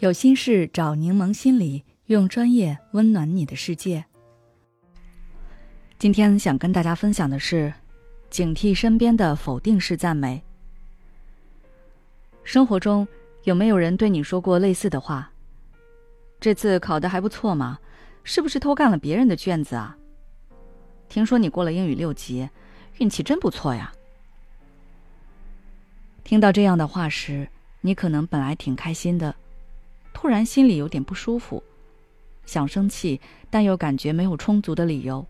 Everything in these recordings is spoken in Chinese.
有心事找柠檬心理，用专业温暖你的世界。今天想跟大家分享的是，警惕身边的否定式赞美。生活中有没有人对你说过类似的话？这次考的还不错嘛，是不是偷干了别人的卷子啊？听说你过了英语六级，运气真不错呀。听到这样的话时，你可能本来挺开心的。突然心里有点不舒服，想生气，但又感觉没有充足的理由，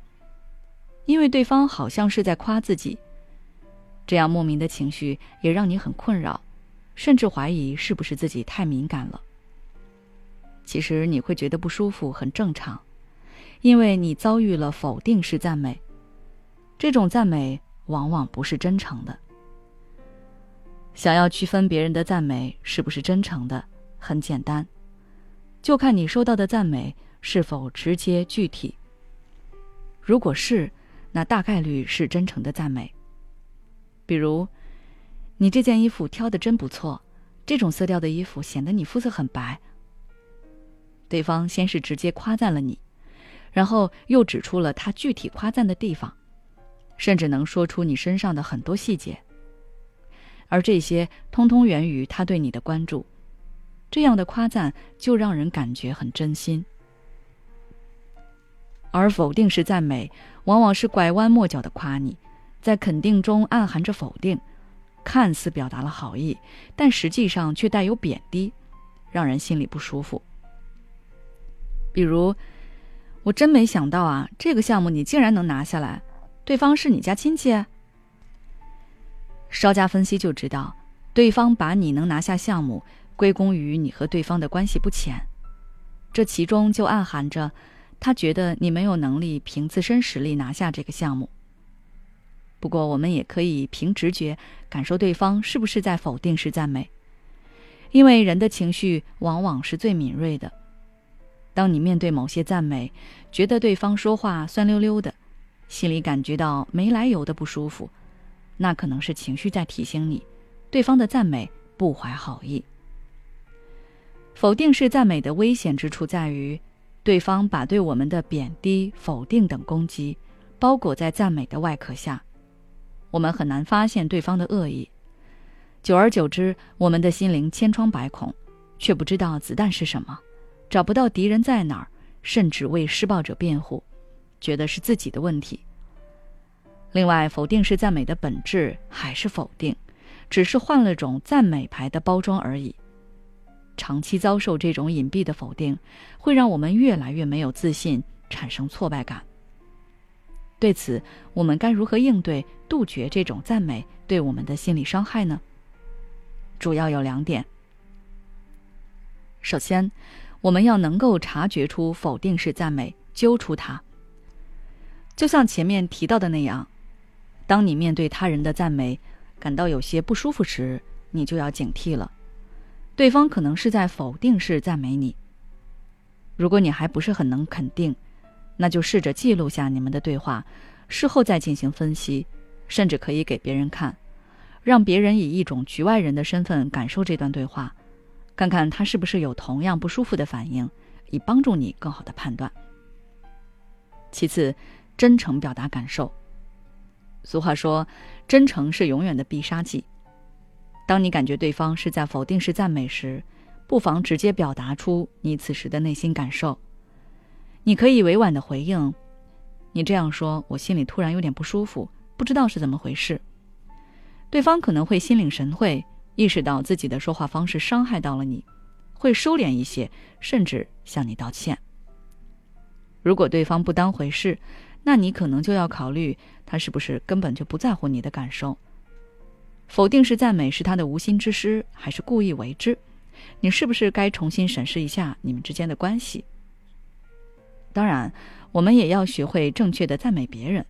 因为对方好像是在夸自己。这样莫名的情绪也让你很困扰，甚至怀疑是不是自己太敏感了。其实你会觉得不舒服很正常，因为你遭遇了否定式赞美，这种赞美往往不是真诚的。想要区分别人的赞美是不是真诚的，很简单。就看你收到的赞美是否直接具体。如果是，那大概率是真诚的赞美。比如，你这件衣服挑的真不错，这种色调的衣服显得你肤色很白。对方先是直接夸赞了你，然后又指出了他具体夸赞的地方，甚至能说出你身上的很多细节，而这些通通源于他对你的关注。这样的夸赞就让人感觉很真心，而否定式赞美往往是拐弯抹角的夸你，在肯定中暗含着否定，看似表达了好意，但实际上却带有贬低，让人心里不舒服。比如，我真没想到啊，这个项目你竟然能拿下来，对方是你家亲戚？稍加分析就知道，对方把你能拿下项目。归功于你和对方的关系不浅，这其中就暗含着，他觉得你没有能力凭自身实力拿下这个项目。不过，我们也可以凭直觉感受对方是不是在否定式赞美，因为人的情绪往往是最敏锐的。当你面对某些赞美，觉得对方说话酸溜溜的，心里感觉到没来由的不舒服，那可能是情绪在提醒你，对方的赞美不怀好意。否定式赞美的危险之处在于，对方把对我们的贬低、否定等攻击包裹在赞美的外壳下，我们很难发现对方的恶意。久而久之，我们的心灵千疮百孔，却不知道子弹是什么，找不到敌人在哪儿，甚至为施暴者辩护，觉得是自己的问题。另外，否定式赞美的本质还是否定，只是换了种赞美牌的包装而已。长期遭受这种隐蔽的否定，会让我们越来越没有自信，产生挫败感。对此，我们该如何应对，杜绝这种赞美对我们的心理伤害呢？主要有两点。首先，我们要能够察觉出否定式赞美，揪出它。就像前面提到的那样，当你面对他人的赞美，感到有些不舒服时，你就要警惕了。对方可能是在否定式赞美你。如果你还不是很能肯定，那就试着记录下你们的对话，事后再进行分析，甚至可以给别人看，让别人以一种局外人的身份感受这段对话，看看他是不是有同样不舒服的反应，以帮助你更好的判断。其次，真诚表达感受。俗话说，真诚是永远的必杀技。当你感觉对方是在否定式赞美时，不妨直接表达出你此时的内心感受。你可以委婉的回应：“你这样说，我心里突然有点不舒服，不知道是怎么回事。”对方可能会心领神会，意识到自己的说话方式伤害到了你，会收敛一些，甚至向你道歉。如果对方不当回事，那你可能就要考虑他是不是根本就不在乎你的感受。否定是赞美是他的无心之失，还是故意为之？你是不是该重新审视一下你们之间的关系？当然，我们也要学会正确的赞美别人，